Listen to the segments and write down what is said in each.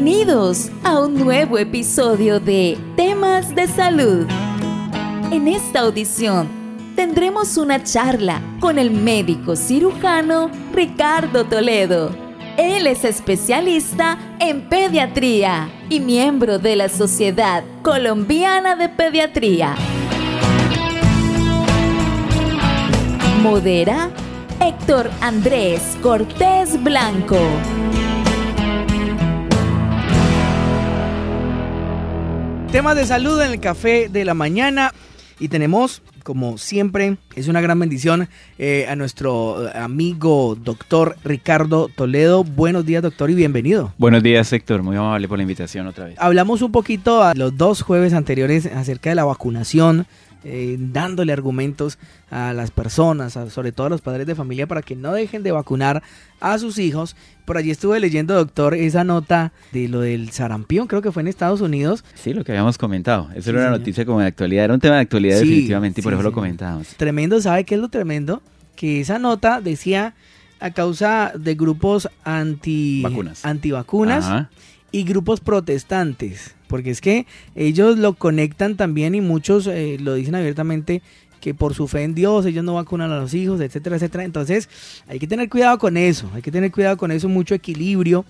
Bienvenidos a un nuevo episodio de Temas de Salud. En esta audición tendremos una charla con el médico cirujano Ricardo Toledo. Él es especialista en pediatría y miembro de la Sociedad Colombiana de Pediatría. Modera Héctor Andrés Cortés Blanco. Temas de salud en el café de la mañana y tenemos, como siempre, es una gran bendición eh, a nuestro amigo doctor Ricardo Toledo. Buenos días doctor y bienvenido. Buenos días Héctor, muy amable por la invitación otra vez. Hablamos un poquito a los dos jueves anteriores acerca de la vacunación eh, dándole argumentos a las personas, sobre todo a los padres de familia, para que no dejen de vacunar a sus hijos. Por allí estuve leyendo, doctor, esa nota de lo del sarampión, creo que fue en Estados Unidos. Sí, lo que habíamos comentado. Eso era una noticia como de actualidad, era un tema de actualidad definitivamente y por eso lo comentábamos. Tremendo, ¿sabe qué es lo tremendo? Que esa nota decía a causa de grupos anti vacunas, antivacunas y grupos protestantes, porque es que ellos lo conectan también y muchos eh, lo dicen abiertamente que por su fe en Dios ellos no vacunan a los hijos, etcétera, etcétera. Entonces hay que tener cuidado con eso, hay que tener cuidado con eso, mucho equilibrio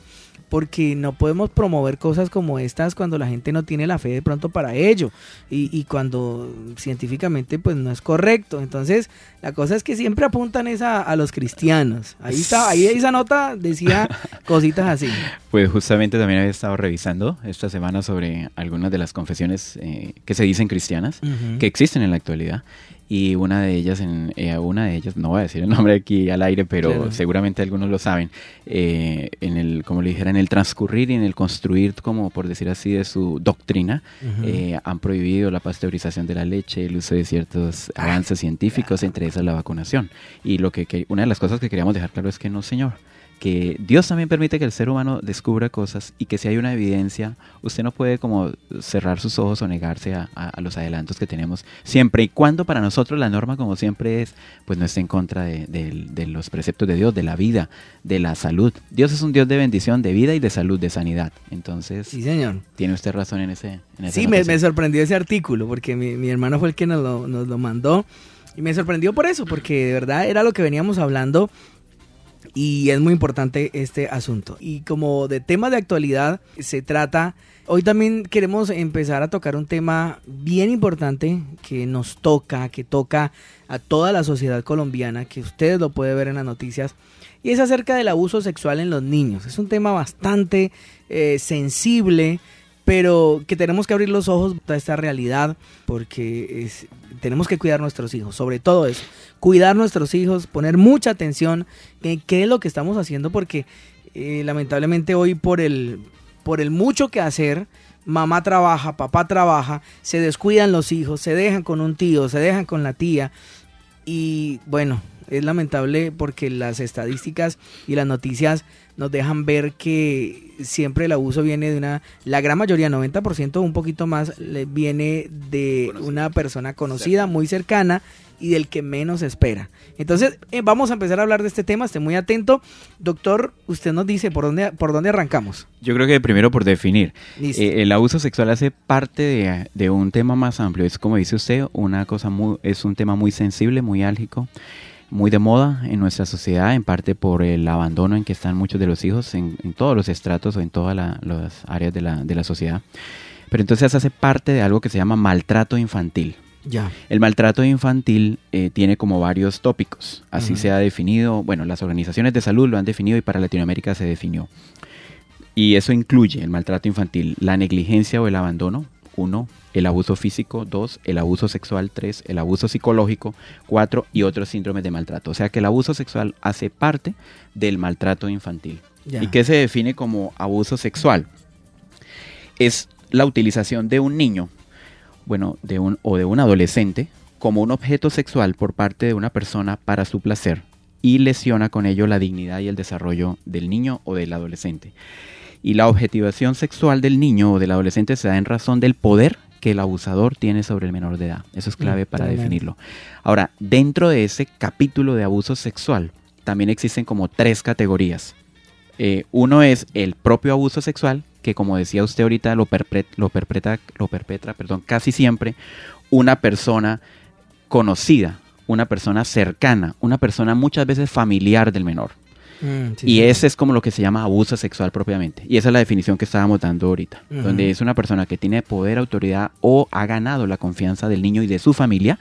porque no podemos promover cosas como estas cuando la gente no tiene la fe de pronto para ello y, cuando científicamente pues no es correcto. Entonces la cosa es que siempre apuntan esa a los cristianos. Ahí está, ahí esa nota decía cositas así. Pues justamente también había estado revisando esta semana sobre algunas de las confesiones eh, que se dicen cristianas, que existen en la actualidad y una de ellas, en, eh, una de ellas, no voy a decir el nombre aquí al aire, pero seguramente algunos lo saben, eh, en el, como le dijera, en el transcurrir y en el construir, como por decir así, de su doctrina, eh, han prohibido la pasteurización de la leche, el uso de ciertos ah, avances científicos, entre esas la vacunación. Y lo que, que, una de las cosas que queríamos dejar claro es que no, señor que Dios también permite que el ser humano descubra cosas y que si hay una evidencia, usted no puede como cerrar sus ojos o negarse a, los adelantos que tenemos, siempre y cuando para nosotros la norma como siempre es, pues no esté en contra de, los preceptos de Dios, de la vida, de la salud. Dios es un Dios de bendición, de vida y de salud, de sanidad. Entonces, sí, señor. tiene usted razón en ese. En sí, me, sorprendió ese artículo porque mi, hermano fue el que nos lo, nos lo mandó. Y me sorprendió por eso, porque de verdad era lo que veníamos hablando y es muy importante este asunto. Y como de tema de actualidad se trata, hoy también queremos empezar a tocar un tema bien importante que nos toca, que toca a toda la sociedad colombiana, que ustedes lo pueden ver en las noticias, y es acerca del abuso sexual en los niños. Es un tema bastante eh, sensible, pero que tenemos que abrir los ojos a esta realidad porque tenemos que cuidar a nuestros hijos, sobre todo eso, cuidar nuestros hijos, poner mucha atención en qué es lo que estamos haciendo porque eh, lamentablemente hoy por el, por el mucho que hacer, mamá trabaja, papá trabaja, se descuidan los hijos, se dejan con un tío, se dejan con la tía. Y bueno, es lamentable porque las estadísticas y las noticias nos dejan ver que siempre el abuso viene de una, la gran mayoría, 90% un poquito más, viene de una persona conocida, muy cercana y del que menos espera. Entonces, eh, vamos a empezar a hablar de este tema, esté muy atento. Doctor, usted nos dice por dónde, por dónde arrancamos. Yo creo que primero por definir. Eh, el abuso sexual hace parte de, de, un tema más amplio. Es como dice usted, una cosa muy, es un tema muy sensible, muy álgico muy de moda en nuestra sociedad, en parte por el abandono en que están muchos de los hijos en, todos los estratos o en todas las áreas de la, de la sociedad. Pero entonces hace parte de algo que se llama maltrato infantil. Ya. El maltrato infantil eh, tiene como varios tópicos. Así se ha definido, bueno, las organizaciones de salud lo han definido y para Latinoamérica se definió. Y eso incluye el maltrato infantil, la negligencia o el abandono, uno, el abuso físico, dos, el abuso sexual, tres, el abuso psicológico, cuatro, y otros síndromes de maltrato. O sea que el abuso sexual hace parte del maltrato infantil. ¿Y qué se define como abuso sexual? Es la utilización de un niño, bueno, de un, o de un adolescente, como un objeto sexual por parte de una persona para su placer y lesiona con ello la dignidad y el desarrollo del niño o del adolescente. Y la objetivación sexual del niño o del adolescente se da en razón del poder que el abusador tiene sobre el menor de edad. Eso es clave para definirlo. Ahora, dentro de ese capítulo de abuso sexual, también existen como tres categorías. Eh, uno es el propio abuso sexual, que como decía usted ahorita lo, perpetra, lo perpetra, lo perpetra perdón, casi siempre una persona conocida, una persona cercana, una persona muchas veces familiar del menor. Mm, y ese es como lo que se llama abuso sexual propiamente. Y esa es la definición que estábamos dando ahorita, donde es una persona que tiene poder, autoridad o ha ganado la confianza del niño y de su familia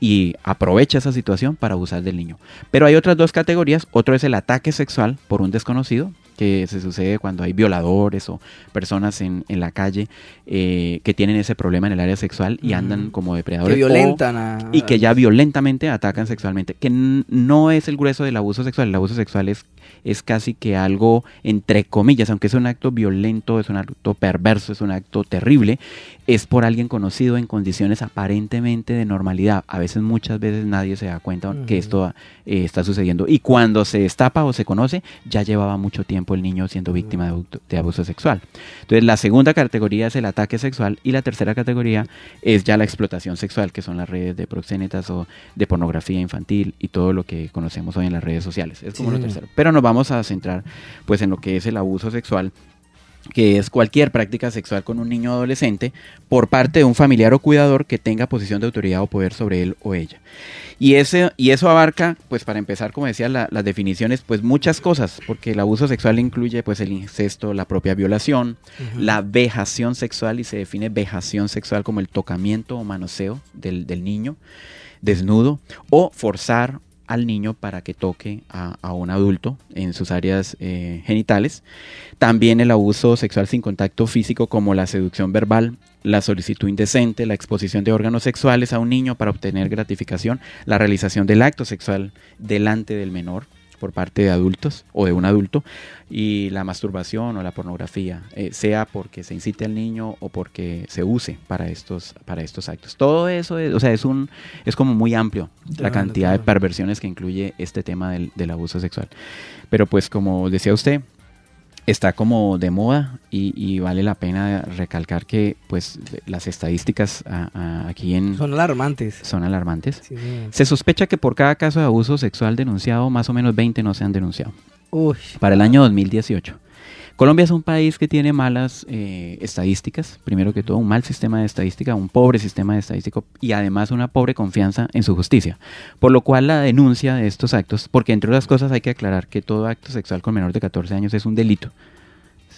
y aprovecha esa situación para abusar del niño. Pero hay otras dos categorías. Otro es el ataque sexual por un desconocido, que se sucede cuando hay violadores o personas en, en la calle eh, que tienen ese problema en el área sexual y andan como depredadores. Que violentan Y que ya violentamente atacan sexualmente. Que no es el grueso del abuso sexual. El abuso sexual es es casi que algo entre comillas, aunque es un acto violento, es un acto perverso, es un acto terrible, es por alguien conocido en condiciones aparentemente de normalidad. A veces, muchas veces nadie se da cuenta que esto eh, está sucediendo. Y cuando se destapa o se conoce, ya llevaba mucho tiempo el niño siendo víctima de, abuso sexual. Entonces, la segunda categoría es el ataque sexual y la tercera categoría es ya la explotación sexual, que son las redes de proxenetas o de pornografía infantil y todo lo que conocemos hoy en las redes sociales. Es como lo tercero. Pero nos vamos a centrar pues en lo que es el abuso sexual que es cualquier práctica sexual con un niño o adolescente por parte de un familiar o cuidador que tenga posición de autoridad o poder sobre él o ella. Y, ese, y eso abarca, pues para empezar, como decía, las definiciones, pues muchas cosas, porque el abuso sexual incluye pues el incesto, la propia violación, la vejación sexual, y se define vejación sexual como el tocamiento o manoseo del, del niño desnudo, o forzar al niño para que toque a, un adulto en sus áreas eh, genitales. También el abuso sexual sin contacto físico como la seducción verbal, la solicitud indecente, la exposición de órganos sexuales a un niño para obtener gratificación, la realización del acto sexual delante del menor por parte de adultos o de un adulto y la masturbación o la pornografía, eh, sea porque se incite al niño o porque se use para estos, para estos actos. Todo eso es, o sea, es, un, es como muy amplio la cantidad de perversiones que incluye este tema del, del abuso sexual. Pero pues como decía usted, está como de moda y, vale la pena recalcar que pues las estadísticas aquí en son alarmantes. son alarmantes. Se sospecha que por cada caso de abuso sexual denunciado más o menos 20 no se han denunciado. Para el año 2018 Colombia es un país que tiene malas eh, estadísticas, primero que todo un mal sistema de estadística, un pobre sistema de estadística y además una pobre confianza en su justicia. Por lo cual la denuncia de estos actos, porque entre otras cosas hay que aclarar que todo acto sexual con menor de 14 años es un delito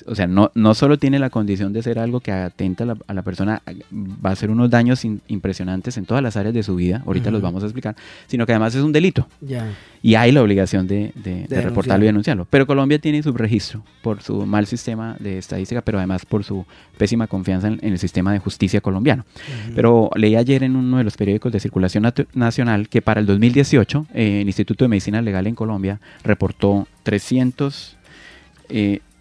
o sea, no, no solo tiene la condición de ser algo que atenta a la, persona, va a hacer unos daños impresionantes en todas las áreas de su vida, ahorita los vamos a explicar, sino que además es un delito. Y hay la obligación de, reportarlo y denunciarlo. Pero Colombia tiene su registro por su mal sistema de estadística, pero además por su pésima confianza en, el sistema de justicia colombiano. Pero leí ayer en uno de los periódicos de circulación nacional que para el 2018 eh, el Instituto de Medicina Legal en Colombia reportó 300...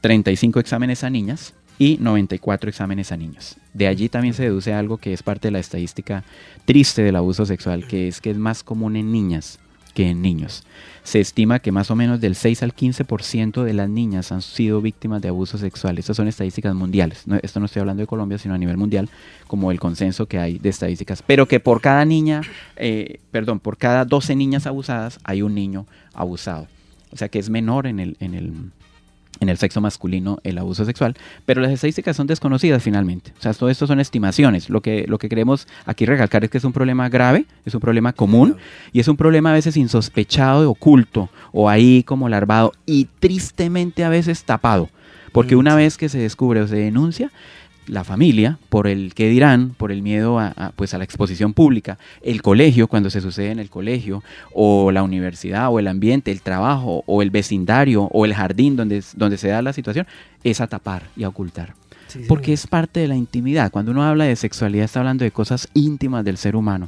35 exámenes a niñas y 94 exámenes a niños. De allí también se deduce algo que es parte de la estadística triste del abuso sexual, que es que es más común en niñas que en niños. Se estima que más o menos del 6 al 15% de las niñas han sido víctimas de abuso sexual. Estas son estadísticas mundiales. esto no estoy hablando de Colombia, sino a nivel mundial, como el consenso que hay de estadísticas. Pero que por cada niña, eh, perdón, por cada 12 niñas abusadas hay un niño abusado. O sea que es menor en el, en el, en el sexo masculino el abuso sexual, pero las estadísticas son desconocidas finalmente. O sea, todo esto son estimaciones. Lo que, lo que queremos aquí recalcar es que es un problema grave, es un problema común y es un problema a veces insospechado, oculto o ahí como larvado y tristemente a veces tapado. Porque una vez que se descubre o se denuncia, la familia, por el que dirán, por el miedo a, pues a la exposición pública, el colegio, cuando se sucede en el colegio, o la universidad, o el ambiente, el trabajo, o el vecindario, o el jardín donde, donde se da la situación, es a tapar y a ocultar. Porque es parte de la intimidad. Cuando uno habla de sexualidad está hablando de cosas íntimas del ser humano.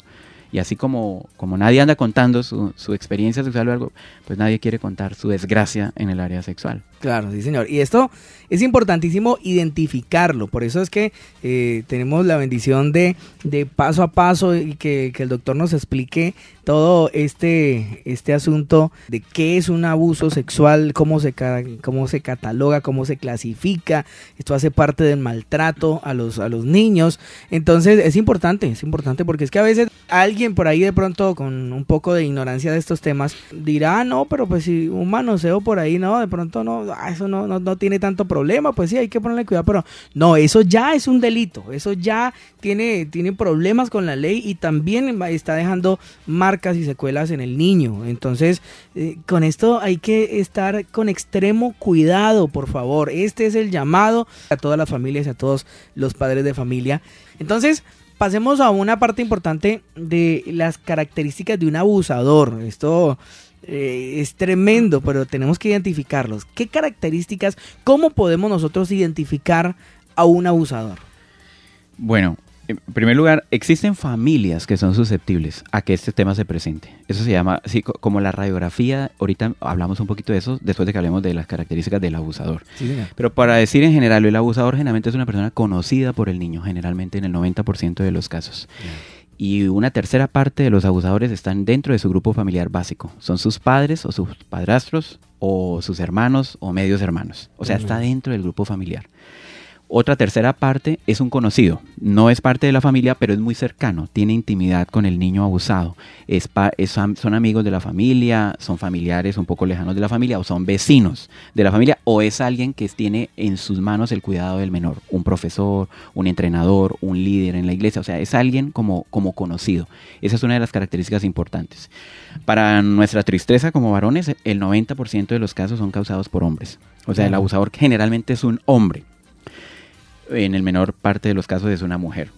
Y así como, como nadie anda contando su, su experiencia sexual o algo, pues nadie quiere contar su desgracia en el área sexual. Claro, sí, señor. Y esto es importantísimo identificarlo. Por eso es que eh, tenemos la bendición de, de, paso a paso y que, el doctor nos explique todo este, este asunto de qué es un abuso sexual, cómo se, cómo se cataloga, cómo se clasifica. Esto hace parte del maltrato a los, a los niños. Entonces es importante, es importante porque es que a veces alguien alguien por ahí de pronto con un poco de ignorancia de estos temas dirá, ah, no, pero pues si un manoseo por ahí, no, de pronto no, ah, eso no, no, no tiene tanto problema, pues sí, hay que ponerle cuidado, pero no, eso ya es un delito, eso ya tiene, tiene problemas con la ley y también está dejando marcas y secuelas en el niño. Entonces, eh, con esto hay que estar con extremo cuidado, por favor. Este es el llamado a todas las familias, a todos los padres de familia. Entonces, pasemos a una parte importante de las características de un abusador. Esto eh, es tremendo, pero tenemos que identificarlos. ¿Qué características, cómo podemos nosotros identificar a un abusador? Bueno, en primer lugar, existen familias que son susceptibles a que este tema se presente. Eso se llama, así como la radiografía, ahorita hablamos un poquito de eso, después de que hablemos de las características del abusador. Pero para decir en general, el abusador generalmente es una persona conocida por el niño, generalmente en el 90% de los casos. Y una tercera parte de los abusadores están dentro de su grupo familiar básico. Son sus padres o sus padrastros o sus hermanos o medios hermanos. O sea, está dentro del grupo familiar. Otra tercera parte es un conocido. No es parte de la familia, pero es muy cercano. Tiene intimidad con el niño abusado. Es, son amigos de la familia, son familiares un poco lejanos de la familia, o son vecinos de la familia, o es alguien que tiene en sus manos el cuidado del menor. Un profesor, un entrenador, un líder en la iglesia. O sea, es alguien como, como conocido. Esa es una de las características importantes. Para nuestra tristeza como varones, el 90% de los casos son causados por hombres. O sea, el abusador generalmente es un hombre en el menor parte de los casos es una mujer.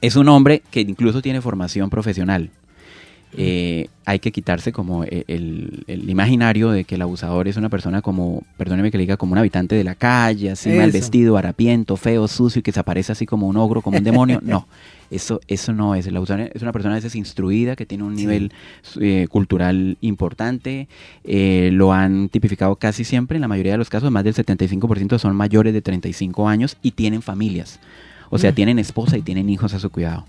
Es un hombre que incluso tiene formación profesional. Eh, hay que quitarse como e, el, imaginario de que el abusador es una persona como, perdóneme que le diga, como un habitante de la calle, así mal vestido, harapiento, feo, sucio y que se aparece así como un ogro, como un demonio. No, eso, eso no es. El abusador es una persona a veces instruida, que tiene un nivel eh, cultural importante. Eh, lo han tipificado casi siempre, en la mayoría de los casos, más del 75% son mayores de 35 años y tienen familias. O sea, mm. tienen esposa y tienen hijos a su cuidado.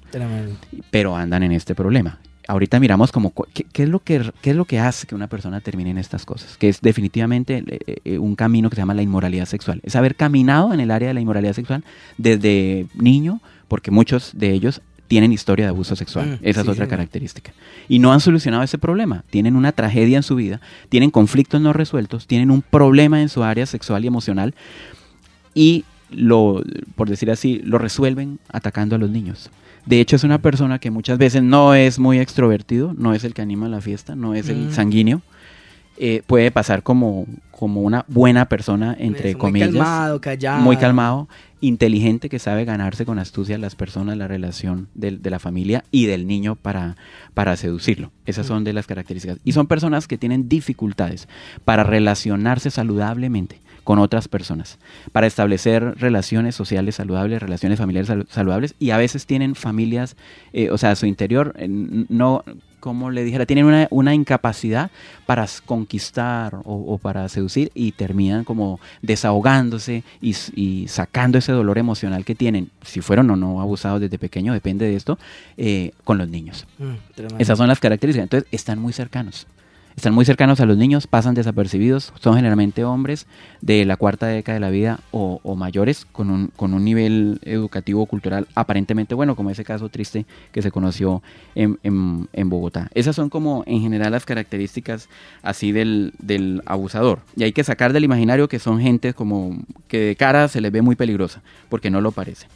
Pero andan en este problema ahorita miramos como qué, es lo que qué es lo que hace que una persona termine en estas cosas, que es definitivamente eh, eh, un camino que se llama la inmoralidad sexual. Es haber caminado en el área de la inmoralidad sexual desde niño, porque muchos de ellos tienen historia de abuso sexual. Mm, Esa es otra característica. Y no han solucionado ese problema. Tienen una tragedia en su vida, tienen conflictos no resueltos, tienen un problema en su área sexual y emocional y lo, por decir así, lo resuelven atacando a los niños. De hecho, es una persona que muchas veces no es muy extrovertido, no es el que anima la fiesta, no es el mm. sanguíneo. Eh, puede pasar como, como una buena persona, entre comillas. Muy calmado, callado. Muy calmado, inteligente, que sabe ganarse con astucia las personas, la relación de, la familia y del niño para, para seducirlo. Esas son de las características. Y son personas que tienen dificultades para relacionarse saludablemente con otras personas, para establecer relaciones sociales saludables, relaciones familiares saludables y a veces tienen familias, eh, o sea, a su interior eh, no, como le dijera, tienen una, una incapacidad para conquistar o, para seducir y terminan como desahogándose y, sacando ese dolor emocional que tienen, si fueron o no abusados desde pequeño, depende de esto, eh, con los niños. Mm, Esas son las características. Entonces, están muy cercanos están muy cercanos a los niños, pasan desapercibidos, son generalmente hombres de la cuarta década de la vida o, mayores con un, con un nivel educativo cultural aparentemente bueno, como ese caso triste que se conoció en, en, Bogotá. Esas son como en general las características así del, del abusador. Y hay que sacar del imaginario que son gente como que de cara se les ve muy peligrosa, porque no lo parecen.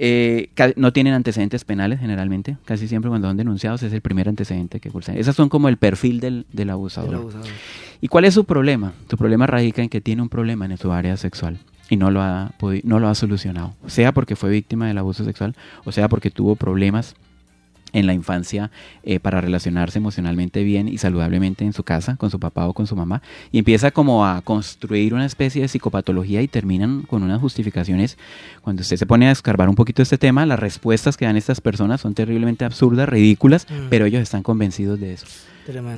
Eh, no tienen antecedentes penales generalmente, casi siempre cuando son denunciados es el primer antecedente que cursan. Esas son como el perfil del, del abusador. ¿Y cuál es su problema? Su problema radica en que tiene un problema en su área sexual y no lo ha, no lo ha solucionado, sea porque fue víctima del abuso sexual o sea porque tuvo problemas en la infancia eh, para relacionarse emocionalmente bien y saludablemente en su casa, con su papá o con su mamá, y empieza como a construir una especie de psicopatología y terminan con unas justificaciones. Cuando usted se pone a escarbar un poquito este tema, las respuestas que dan estas personas son terriblemente absurdas, ridículas, mm. pero ellos están convencidos de eso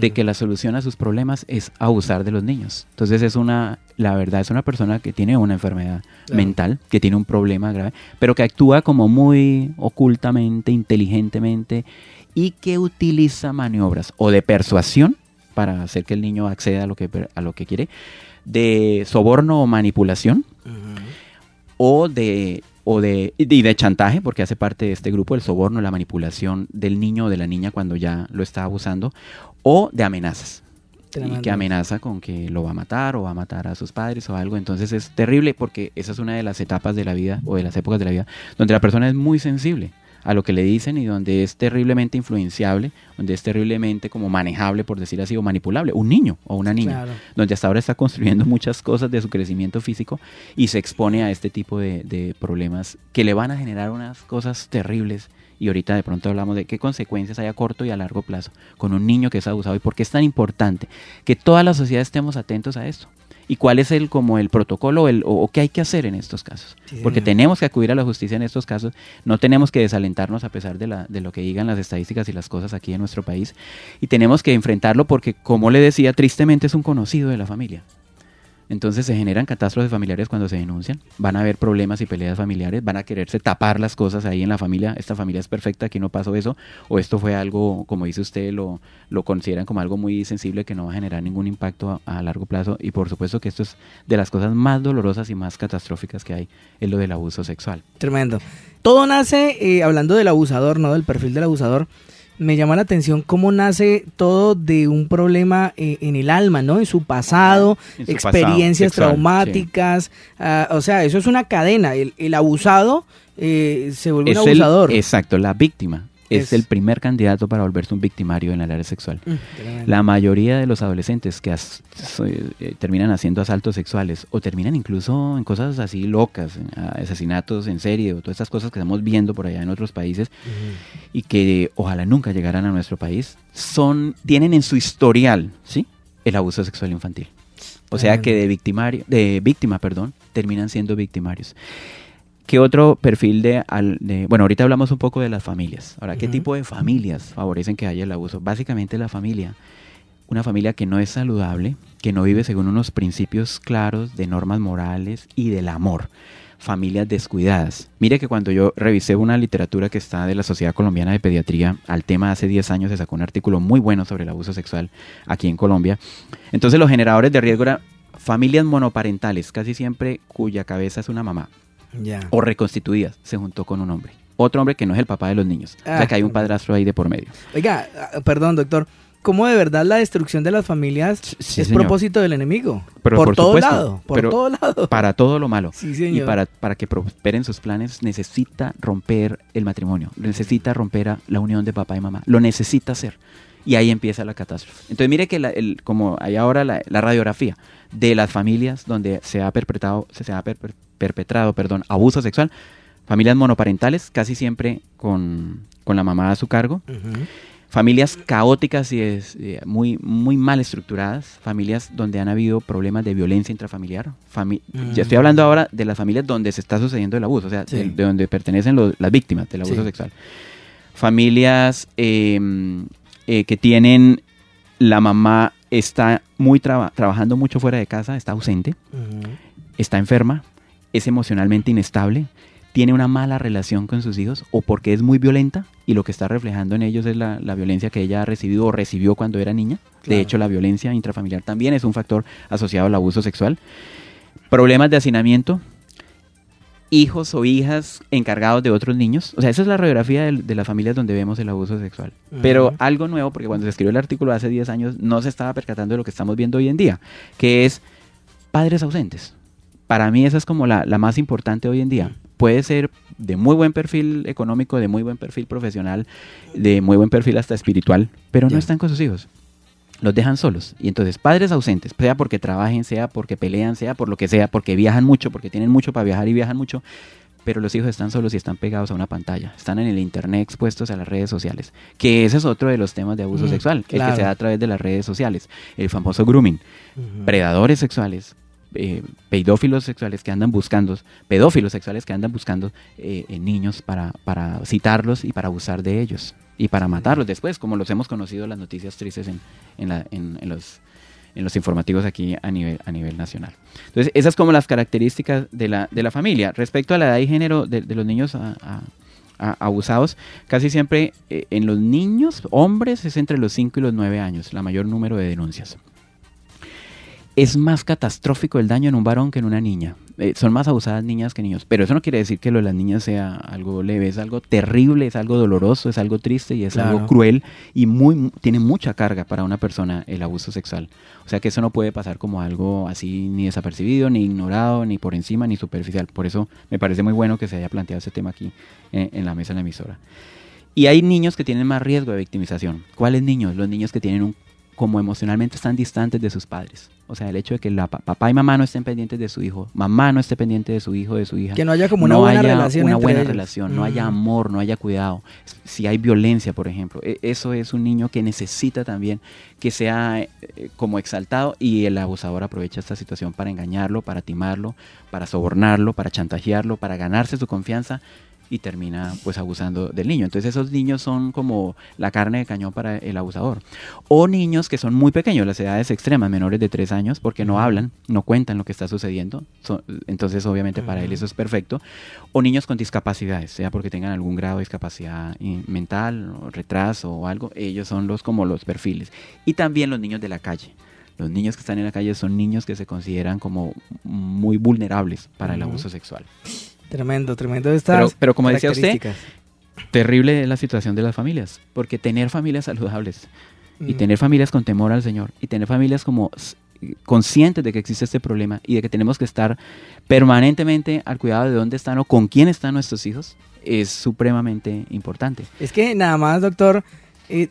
de que la solución a sus problemas es abusar de los niños. Entonces es una, la verdad, es una persona que tiene una enfermedad mental, que tiene un problema grave, pero que actúa como muy ocultamente, inteligentemente y que utiliza maniobras o de persuasión para hacer que el niño acceda a lo que, a lo que quiere, de soborno o manipulación, o de o de, y de chantaje, porque hace parte de este grupo, el soborno, la manipulación del niño o de la niña cuando ya lo está abusando, o de amenazas. Y que amenaza con que lo va a matar o va a matar a sus padres o algo. Entonces es terrible porque esa es una de las etapas de la vida o de las épocas de la vida donde la persona es muy sensible a lo que le dicen y donde es terriblemente influenciable, donde es terriblemente como manejable, por decir así, o manipulable, un niño o una niña, donde hasta ahora está construyendo muchas cosas de su crecimiento físico y se expone a este tipo de, de problemas que le van a generar unas cosas terribles. Y ahorita de pronto hablamos de qué consecuencias hay a corto y a largo plazo con un niño que es abusado y por qué es tan importante que toda la sociedad estemos atentos a esto y cuál es el como el protocolo el, o, qué hay que hacer en estos casos. Porque tenemos que acudir a la justicia en estos casos, no tenemos que desalentarnos a pesar de, la, de lo que digan las estadísticas y las cosas aquí en nuestro país, y tenemos que enfrentarlo porque, como le decía, tristemente es un conocido de la familia. Entonces se generan catástrofes familiares cuando se denuncian, van a haber problemas y peleas familiares, van a quererse tapar las cosas ahí en la familia, esta familia es perfecta, aquí no pasó eso, o esto fue algo, como dice usted, lo, lo consideran como algo muy sensible que no va a generar ningún impacto a, largo plazo y por supuesto que esto es de las cosas más dolorosas y más catastróficas que hay, es lo del abuso sexual. Tremendo. Todo nace, eh, hablando del abusador, ¿no? Del perfil del abusador, me llama la atención cómo nace todo de un problema eh, en el alma, ¿no? En su pasado, experiencias traumáticas. Ah, o sea, eso es una cadena. El, abusado eh, se vuelve un abusador. exacto, la víctima es, el primer candidato para volverse un victimario en el área sexual. Mm, la mayoría de los adolescentes que eh, terminan haciendo asaltos sexuales o terminan incluso en cosas así locas, asesinatos en serie o todas estas cosas que estamos viendo por allá en otros países y que ojalá nunca llegaran a nuestro país, son tienen en su historial, ¿sí? El abuso sexual infantil. O sea que de victimario, de víctima, perdón, terminan siendo victimarios. ¿Qué otro perfil de, Bueno, ahorita hablamos un poco de las familias. Ahora, ¿qué tipo de familias favorecen que haya el abuso? Básicamente la familia. Una familia que no es saludable, que no vive según unos principios claros de normas morales y del amor. Familias descuidadas. Mire que cuando yo revisé una literatura que está de la Sociedad Colombiana de Pediatría al tema hace 10 años se sacó un artículo muy bueno sobre el abuso sexual aquí en Colombia. Entonces los generadores de riesgo eran familias monoparentales, casi siempre cuya cabeza es una mamá o reconstituidas, se juntó con un hombre. Otro hombre que no es el papá de los niños. o sea que hay un ah, padrastro ahí de por medio. Oiga, ah, perdón, doctor. ¿Cómo de verdad la destrucción de las familias es propósito del enemigo? por, todo lado, por todo lado. Para todo lo malo. Y para, para que prosperen sus planes necesita romper el matrimonio, necesita romper la unión de papá y mamá, lo necesita hacer. Y ahí empieza la catástrofe. Entonces mire que el, como hay ahora la, radiografía de las familias donde se ha perpetrado, se, ha perpetrado perdón, abuso sexual, familias monoparentales, casi siempre con, la mamá a su cargo, familias caóticas y es, eh, muy, muy mal estructuradas, familias donde han habido problemas de violencia intrafamiliar. Ya estoy hablando ahora de las familias donde se está sucediendo el abuso, o sea, de, donde pertenecen las víctimas del abuso sexual. Familias em, eh, que tienen la mamá está muy trabajando mucho fuera de casa, está ausente, está enferma, es emocionalmente inestable, tiene una mala relación con sus hijos o porque es muy violenta y lo que está reflejando en ellos es la, violencia que ella ha recibido o recibió cuando era niña. De hecho, la violencia intrafamiliar también es un factor asociado al abuso sexual. Problemas de hacinamiento, hijos o hijas encargados de otros niños. O sea, esa es la radiografía de, las familias donde vemos el abuso sexual. Pero algo nuevo, porque cuando se escribió el artículo hace 10 años no se estaba percatando de lo que estamos viendo hoy en día, que es padres ausentes para mí esa es como la, más importante hoy en día. Puede ser de muy buen perfil económico, de muy buen perfil profesional, de muy buen perfil hasta espiritual, pero no están con sus hijos. Los dejan solos. Y entonces, padres ausentes, sea porque trabajen, sea porque pelean, sea por lo que sea, porque viajan mucho, porque tienen mucho para viajar y viajan mucho, pero los hijos están solos y están pegados a una pantalla, están en el internet expuestos a las redes sociales, que ese es otro de los temas de abuso sexual, el que se da a través de las redes sociales, el famoso grooming, predadores sexuales, eh, pedófilos sexuales que andan buscando, pedófilos sexuales que andan buscando eh, niños para, para citarlos y para abusar de ellos y para matarlos después, como los hemos conocido las noticias tristes en, en, la, en, los en los informativos aquí a nivel, a nivel nacional. Entonces, esas como las características de la, de la familia. Respecto a la edad y género de, los niños abusados, casi siempre eh, en los niños, hombres, es entre los 5 y los 9 años, la mayor número de denuncias. Es más catastrófico el daño en un varón que en una niña. Eh, son más abusadas niñas que niños. Pero eso no quiere decir que lo de las niñas sea algo leve, es algo terrible, es algo doloroso, es algo triste y es algo cruel y muy tiene mucha carga para una persona el abuso sexual. O sea que eso no puede pasar como algo así ni desapercibido, ni ignorado, ni por encima, ni superficial. Por eso me parece muy bueno que se haya planteado ese tema aquí en, en la mesa de la emisora. Y hay niños que tienen más riesgo de victimización. ¿Cuáles niños? Los niños que tienen un como emocionalmente están distantes de sus padres. O sea, el hecho de que la, papá y mamá no estén pendientes de su hijo, mamá no esté pendiente de su hijo, de su hija. Que no haya como una buena relación. Una buena relación, no haya amor, no haya cuidado. Si hay violencia, por ejemplo, e, eso es un niño que necesita también que sea eh, como exaltado y el abusador aprovecha esta situación para engañarlo, para timarlo, para sobornarlo, para chantajearlo, para ganarse su confianza y termina pues abusando del niño. Entonces esos niños son como la carne de cañón para el abusador. O niños que son muy pequeños, las edades extremas, menores de tres años, porque no hablan, no cuentan lo que está sucediendo. entonces obviamente para él eso es perfecto. O niños con discapacidades, sea porque tengan algún grado de discapacidad mental, o retraso o algo, ellos son los como los perfiles. Y también los niños de la calle. Los niños que están en la calle son niños que se consideran como muy vulnerables para el abuso sexual. Tremendo, tremendo estas pero, como decía usted, terrible es la situación de las familias, porque tener familias saludables y mm. tener familias con temor al Señor y tener familias como conscientes de que existe este problema y de que tenemos que estar permanentemente al cuidado de dónde están o con quién están nuestros hijos es supremamente importante. Es que nada más, doctor, eh,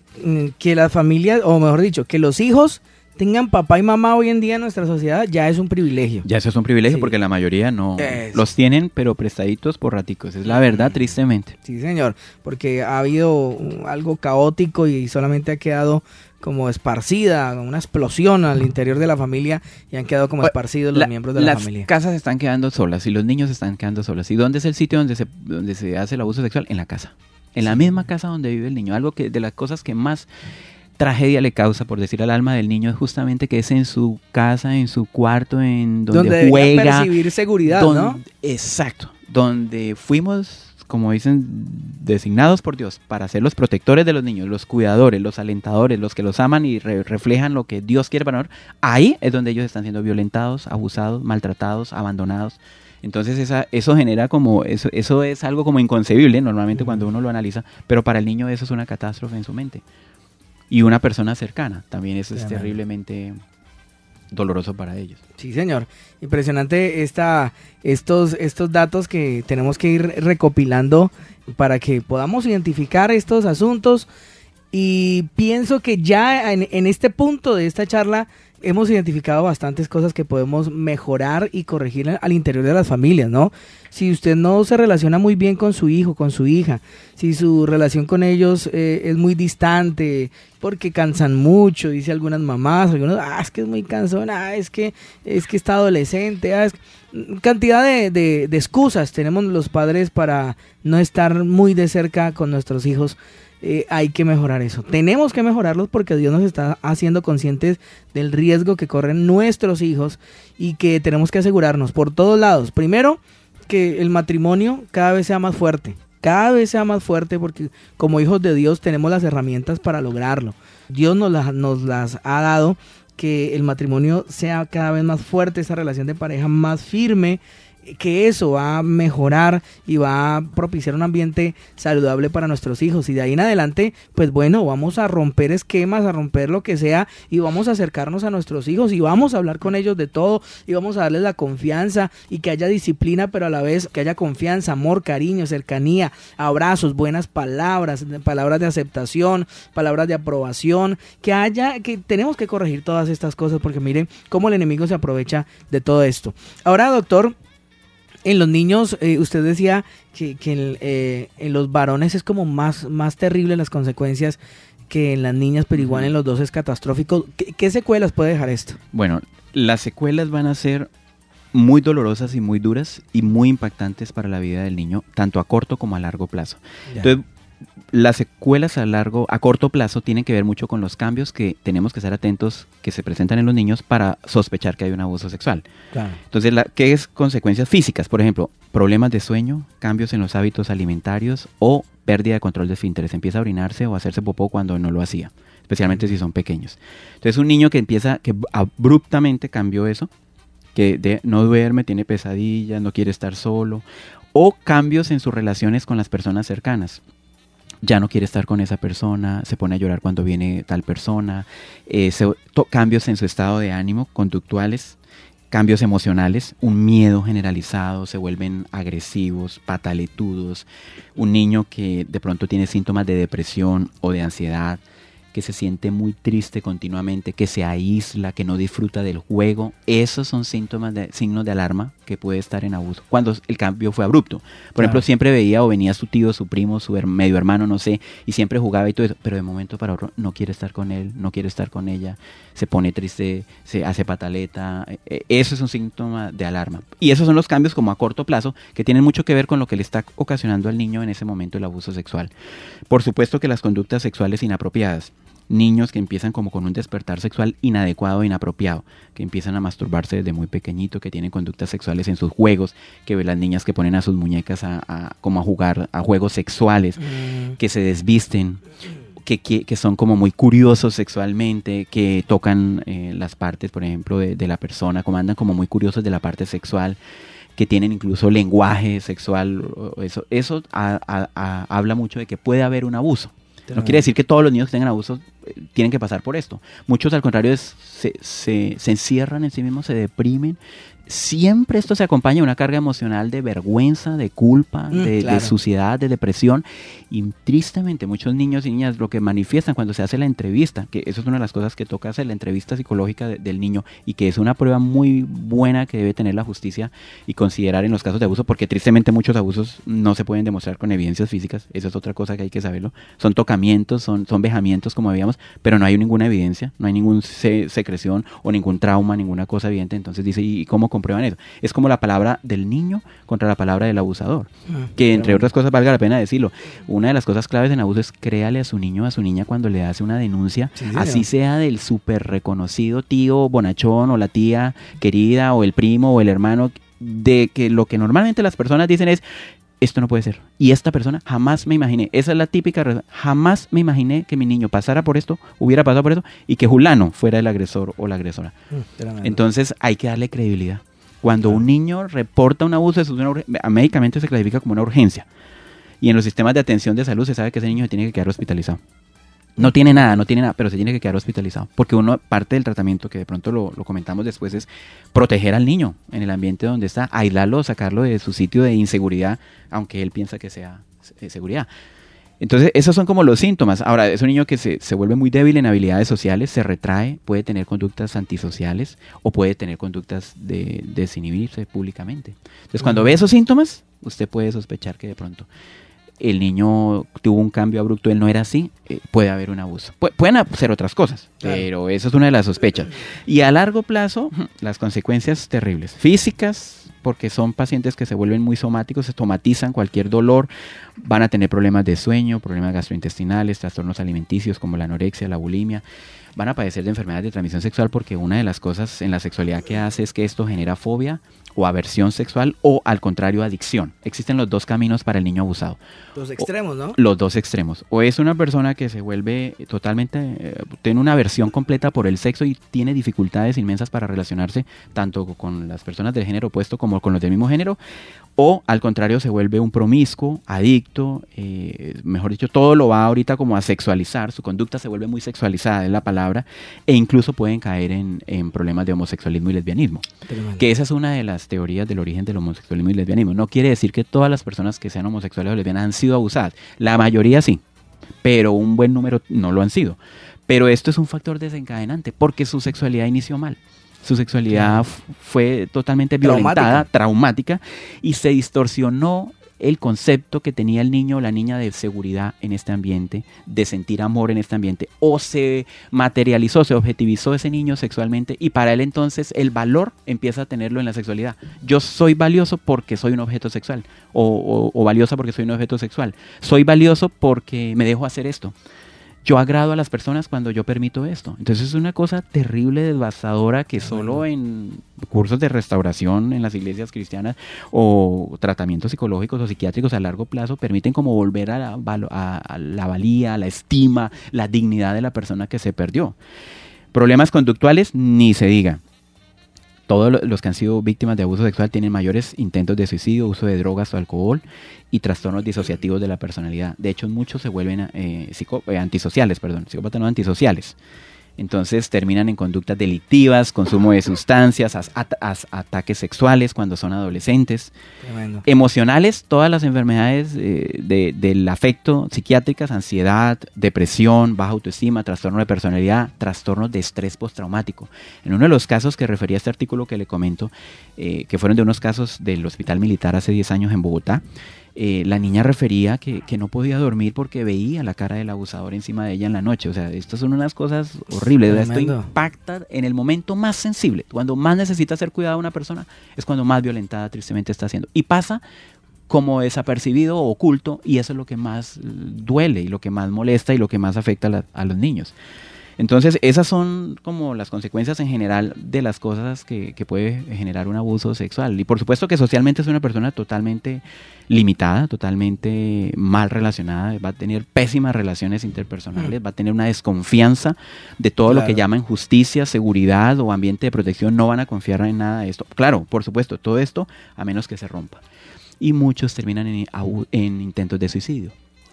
que las familias, o mejor dicho, que los hijos tengan papá y mamá hoy en día en nuestra sociedad ya es un privilegio. Ya eso es un privilegio porque la mayoría no los tienen, pero prestaditos por raticos. Es la verdad, tristemente. Sí, señor, porque ha habido algo caótico y solamente ha quedado como esparcida, una explosión al interior de la familia y han quedado como esparcidos los miembros de la familia. Las casas están quedando solas y los niños están quedando solas. ¿Y dónde es el sitio donde se, donde se hace el abuso sexual? En la casa. En la misma casa donde vive el niño. Algo que de las cosas que más tragedia le causa, por decir al alma del niño, es justamente que es en su casa, en su cuarto, en donde, donde juega. percibir seguridad, ¿no? Exacto. Donde fuimos, como dicen, designados por Dios para ser los protectores de los niños, los cuidadores, los alentadores, los que los aman y reflejan lo que Dios quiere para nosotros. Ahí es donde ellos están siendo violentados, abusados, maltratados, abandonados. Entonces esa, eso genera como, eso, eso es algo como inconcebible normalmente cuando uno lo analiza, pero para el niño eso es una catástrofe en su mente y una persona cercana. También eso es terriblemente doloroso para ellos. Sí, señor. Impresionante esta, estos, estos datos que tenemos que ir recopilando para que podamos identificar estos asuntos. Y pienso que ya en, en este punto de esta charla hemos identificado bastantes cosas que podemos mejorar y corregir al interior de las familias, ¿no? Si usted no se relaciona muy bien con su hijo, con su hija, si su relación con ellos eh, es muy distante, porque cansan mucho, dice algunas mamás, algunos, ah, es que es muy cansón, ah, es que, es que está adolescente, ah, es... cantidad de excusas tenemos los padres para no estar muy de cerca con nuestros hijos eh, hay que mejorar eso. Tenemos que mejorarlos porque Dios nos está haciendo conscientes del riesgo que corren nuestros hijos y que tenemos que asegurarnos por todos lados. Primero, que el matrimonio cada vez sea más fuerte. Cada vez sea más fuerte porque como hijos de Dios tenemos las herramientas para lograrlo. Dios nos nos las ha dado que el matrimonio sea cada vez más fuerte, esa relación de pareja más firme que eso va a mejorar y va a propiciar un ambiente saludable para nuestros hijos. Y de ahí en adelante, pues bueno, vamos a romper esquemas, a romper lo que sea y vamos a acercarnos a nuestros hijos y vamos a hablar con ellos de todo y vamos a darles la confianza y que haya disciplina, pero a la vez que haya confianza, amor, cariño, cercanía, abrazos, buenas palabras, palabras de aceptación, palabras de aprobación, que haya, que tenemos que corregir todas estas cosas porque miren cómo el enemigo se aprovecha de todo esto. Ahora, doctor, en los niños, eh, usted decía que, eh, en los varones es como más, más terrible las consecuencias que en las niñas, pero igual en los dos es catastrófico. ¿Qué, secuelas puede dejar esto? Bueno, las secuelas van a ser muy dolorosas y muy duras y muy impactantes para la vida del niño, tanto a corto como a largo plazo. Entonces, las secuelas a largo, a corto plazo tienen que ver mucho con los cambios que tenemos que estar atentos que se presentan en los niños para sospechar que hay un abuso sexual. Entonces, ¿qué es consecuencias físicas? Por ejemplo, problemas de sueño, cambios en los hábitos alimentarios o pérdida de control de esfínteres. Empieza a orinarse o a hacerse popó cuando no lo hacía especialmente si son pequeños. Entonces un niño que empieza, que abruptamente cambió eso, que no duerme, tiene pesadillas, no quiere estar solo, o cambios en sus relaciones con las personas cercanas. Ya no quiere estar con esa persona, se pone a llorar cuando viene tal persona, eh, cambios en su estado de ánimo, conductuales, cambios emocionales, un miedo generalizado, se vuelven agresivos, pataletudos, un niño que de pronto tiene síntomas de depresión o de ansiedad, que se siente muy triste continuamente, que se aísla, que no disfruta del juego, esos son síntomas de signos de alarma que puede estar en abuso cuando el cambio fue abrupto. Por ejemplo, siempre veía o venía su tío, su primo, su medio hermano, no sé, y siempre jugaba y todo eso, pero de momento para otro no quiere estar con él, no quiere estar con ella, se pone triste, se hace pataleta, e, e, eso es un síntoma de alarma. Y esos son los cambios como a corto plazo que tienen mucho que ver con lo que le está ocasionando al niño en ese momento el abuso sexual. Por supuesto que las conductas sexuales inapropiadas, niños que empiezan como con un despertar sexual inadecuado e inapropiado, que empiezan a masturbarse desde muy pequeñito, que tienen conductas sexuales en sus juegos, que ven las niñas que ponen a sus muñecas a, como a jugar a juegos sexuales, mm. que se desvisten, que, que, son como muy curiosos sexualmente, que tocan eh, las partes, por ejemplo, de, la persona, como andan como muy curiosos de la parte sexual que tienen incluso lenguaje sexual, eso, eso habla mucho de que puede haber un abuso. No quiere decir que todos los niños que tengan abuso eh, tienen que pasar por esto. Muchos al contrario se, se, se, encierran en sí mismos, se deprimen, siempre esto se acompaña de una carga emocional de vergüenza, de culpa, mm, de, suciedad, de depresión. Y tristemente muchos niños y niñas lo que manifiestan cuando se hace la entrevista, que eso es una de las cosas que toca hacer, la entrevista psicológica del niño, y que es una prueba muy buena que debe tener la justicia y considerar en los casos de abuso, porque tristemente muchos abusos no se pueden demostrar con evidencias físicas, eso es otra cosa que hay que saberlo. Son tocamientos, son, son vejamientos, como veíamos, pero no hay ninguna evidencia, no hay ninguna secreción o ningún trauma, ninguna cosa evidente. Entonces dice, ¿y cómo comprueban eso. Es como la palabra del niño contra la palabra del abusador. Ah, que entre otras cosas valga la pena decirlo. Una de las cosas claves en abuso es créale a su niño o a su niña cuando le hace una denuncia, así sea del súper reconocido tío bonachón o la tía querida o el primo o el hermano, de que lo que normalmente las personas dicen es, esto no puede ser. Y esta persona jamás me imaginé, esa es la típica, jamás me imaginé que mi niño pasara por esto, hubiera pasado por esto, y que Julano fuera el agresor o la agresora. Mm, Entonces hay que darle credibilidad. Cuando un niño reporta un abuso, es médicamente se clasifica como una urgencia. Y en los sistemas de atención de salud se sabe que ese niño tiene que quedar hospitalizado. No tiene nada, no tiene nada, pero se tiene que quedar hospitalizado. Porque uno, parte del tratamiento, que de pronto lo, comentamos después, es proteger al niño en el ambiente donde está, aislarlo, sacarlo de su sitio de inseguridad, aunque él piensa que sea eh, seguridad. Entonces, esos son como los síntomas. Ahora, es un niño que se, se, vuelve muy débil en habilidades sociales, se retrae, puede tener conductas antisociales o puede tener conductas de desinhibirse públicamente. Entonces, cuando ve esos síntomas, usted puede sospechar que de pronto el niño tuvo un cambio abrupto, él no era así, eh, puede haber un abuso. pueden ser otras cosas, pero eso es una de las sospechas. Y a largo plazo, las consecuencias terribles, físicas, porque son pacientes que se vuelven muy somáticos, se somatizan cualquier dolor, van a tener problemas de sueño, problemas gastrointestinales, trastornos alimenticios como la anorexia, la bulimia, van a padecer de enfermedades de transmisión sexual porque una de las cosas en la sexualidad que hace es que esto genera fobia o aversión sexual o al contrario adicción. Existen los dos caminos para el niño abusado. Los extremos, ¿no? Los dos extremos. O es una persona que se vuelve totalmente, eh, tiene una aversión completa por el sexo y tiene dificultades inmensas para relacionarse tanto con las personas del género opuesto como con los del mismo género, o al contrario se vuelve un promiscuo, adicto, eh, mejor dicho, todo lo va ahorita como a sexualizar, su conducta se vuelve muy sexualizada, es la palabra, e incluso pueden caer en, problemas de homosexualismo y lesbianismo. Que esa es una de las teorías del origen del homosexualismo y lesbianismo. No quiere decir que todas las personas que sean homosexuales o lesbianas han sido abusadas, la mayoría sí, pero un buen número no lo han sido. Pero esto es un factor desencadenante porque su sexualidad inició mal. Su sexualidad fue totalmente violentada, traumática. y se distorsionó el concepto que tenía el niño o la niña de seguridad en este ambiente, de sentir amor en este ambiente, o se materializó, se objetivizó ese niño sexualmente y para él entonces el valor empieza a tenerlo en la sexualidad. Yo soy valioso porque soy un objeto sexual, o, o valiosa porque soy un objeto sexual. Soy valioso porque me dejo hacer esto yo agrado a las personas cuando yo permito esto. Entonces es una cosa terrible, devastadora, que solo en cursos de restauración en las iglesias cristianas o tratamientos psicológicos o psiquiátricos a largo plazo permiten como volver a la, a la valía, a la estima, la dignidad de la persona que se perdió. Problemas conductuales, ni se diga todos los que han sido víctimas de abuso sexual tienen mayores intentos de suicidio, uso de drogas o alcohol y trastornos disociativos de la personalidad. De hecho, muchos se vuelven eh, eh antisociales, perdón, psicópatas no antisociales. Entonces terminan en conductas delictivas, consumo de sustancias, ataques sexuales cuando son adolescentes. Emocionales, todas las enfermedades eh, del afecto, psiquiátricas, ansiedad, depresión, baja autoestima, trastorno de personalidad, trastornos de estrés postraumático. En uno de los casos que refería a este artículo que le comento, eh, que fueron de unos casos del Hospital Militar hace 10 años en Bogotá, eh, la niña refería que, no podía dormir porque veía la cara del abusador encima de ella en la noche. O sea, estas son unas cosas horribles. Esto impacta en el momento más sensible. Cuando más necesita ser cuidada una persona es cuando más violentada tristemente está siendo. Y pasa como desapercibido o oculto y eso es lo que más duele y lo que más molesta y lo que más afecta a los niños. Entonces, esas son como las consecuencias en general de las cosas que, puede generar un abuso sexual. Y por supuesto que socialmente es una persona totalmente limitada, totalmente mal relacionada, va a tener pésimas relaciones interpersonales, mm. va a tener una desconfianza de todo lo que llaman justicia, seguridad o ambiente de protección, no van a confiar en nada de esto. Claro, por supuesto, todo esto a menos que se rompa. Y muchos terminan en intentos de suicidio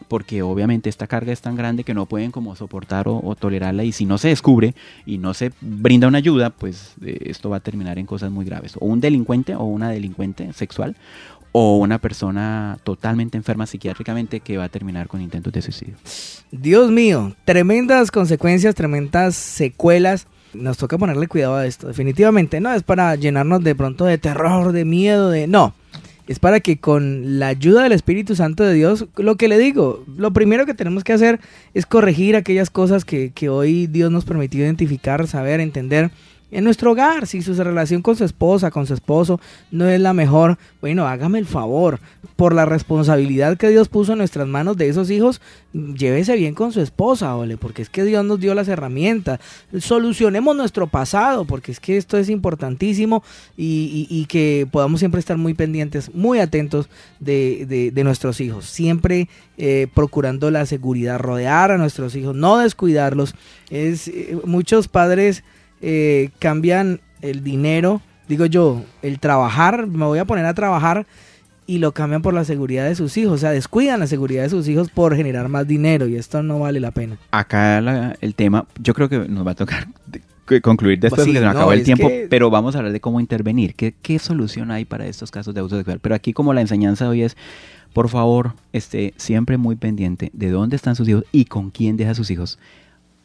porque obviamente esta carga es tan grande que no pueden como soportar o, tolerarla y si no se descubre y no se brinda una ayuda, pues eh, esto va a terminar en cosas muy graves. O un delincuente o una delincuente sexual o una persona totalmente enferma psiquiátricamente que va a terminar con intentos de suicidio. Dios mío, tremendas consecuencias, tremendas secuelas. Nos toca ponerle cuidado a esto. Definitivamente no es para llenarnos de pronto de terror, de miedo, de... No, es para que con la ayuda del Espíritu Santo de Dios, lo que le digo, lo primero que tenemos que hacer es corregir aquellas cosas que, que hoy Dios nos permitió identificar, saber, entender en nuestro hogar, si su relación con su esposa, con su esposo no es la mejor, bueno, hágame el favor, por la responsabilidad que Dios puso en nuestras manos de esos hijos, llévese bien con su esposa, ole, porque es que Dios nos dio las herramientas, solucionemos nuestro pasado, porque es que esto es importantísimo y, que podamos siempre estar muy pendientes, muy atentos de, nuestros hijos, siempre eh, procurando la seguridad, rodear a nuestros hijos, no descuidarlos. Es, eh, muchos padres eh, cambian el dinero, digo yo, el trabajar, me voy a poner a trabajar y lo cambian por la seguridad de sus hijos, o sea, descuidan la seguridad de sus hijos por generar más dinero y esto no vale la pena. Acá el tema, yo creo que nos va a tocar concluir después pues porque se nos acabó el tiempo, pero vamos a hablar de cómo intervenir, ¿Qué, qué solución hay para estos casos de abuso sexual. Pero aquí como la enseñanza de hoy es, por favor, esté siempre muy pendiente de dónde están sus hijos y con quién deja sus hijos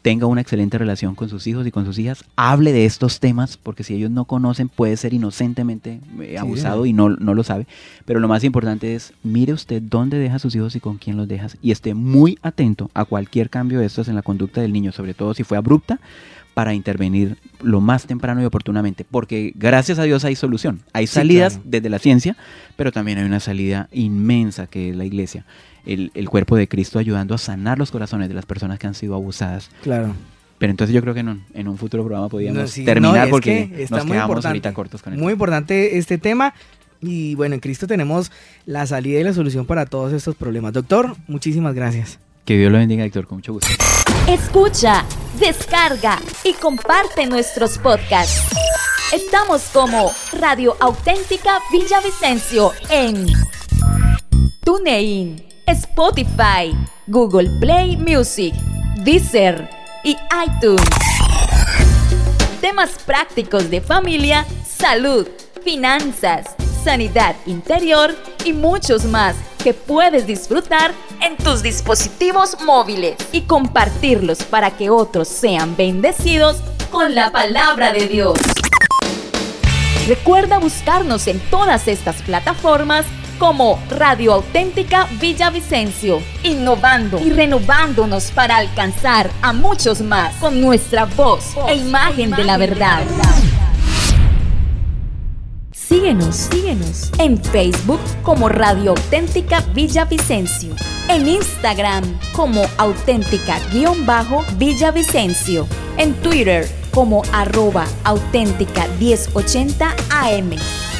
tenga una excelente relación con sus hijos y con sus hijas, hable de estos temas, porque si ellos no conocen puede ser inocentemente eh, abusado y no, no lo sabe. Pero lo más importante es, mire usted dónde deja a sus hijos y con quién los dejas y esté muy atento a cualquier cambio de estos en la conducta del niño, sobre todo si fue abrupta, para intervenir lo más temprano y oportunamente, porque gracias a Dios hay solución. Hay salidas desde la ciencia, pero también hay una salida inmensa que es la iglesia el, cuerpo de Cristo ayudando a sanar los corazones de las personas que han sido abusadas. Claro. Pero entonces yo creo que en un, futuro programa podríamos terminar porque nos quedamos ahorita cortos con esto. Muy importante este tema. Y bueno, en Cristo tenemos la salida y la solución para todos estos problemas. Doctor, muchísimas gracias. Que Dios lo bendiga, Doctor, con mucho gusto. Escucha, descarga y comparte nuestros podcasts. Estamos como Radio Auténtica Villavicencio en TuneIn Spotify, Google Play Music, Deezer y iTunes. Temas prácticos de familia, salud, finanzas, sanidad interior y muchos más que puedes disfrutar en tus dispositivos móviles y compartirlos para que otros sean bendecidos con la palabra de Dios. Recuerda buscarnos en todas estas plataformas como Radio Auténtica Villavicencio, innovando y renovándonos para alcanzar a muchos más con nuestra voz e imagen de la verdad. Síguenos, síguenos en Facebook como Radio Auténtica Villavicencio, en Instagram como auténtica-villavicencio, en Twitter como arroba auténtica 1080 AM,